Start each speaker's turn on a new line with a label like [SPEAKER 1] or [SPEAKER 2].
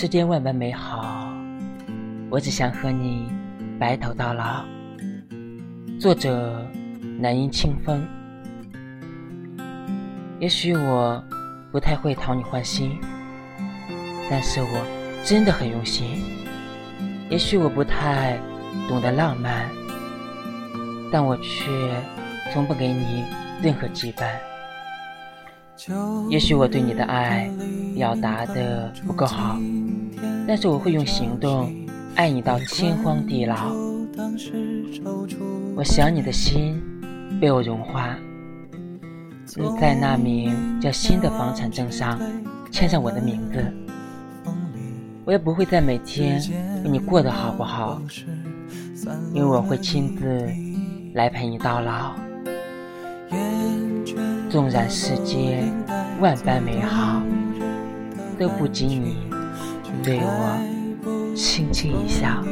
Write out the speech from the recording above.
[SPEAKER 1] 世间万般美好，我只想和你白头到老。作者：南音清风。也许我不太会讨你欢心，但是我真的很用心。也许我不太懂得浪漫，但我却从不给你任何羁绊。也许我对你的爱表达的不够好。但是我会用行动爱你到天荒地老。我想你的心被我融化，你在那名叫新的房产证上签上我的名字。我也不会再每天问你过得好不好，因为我会亲自来陪你到老。纵然世界万般美好，都不及你。对我轻轻一笑。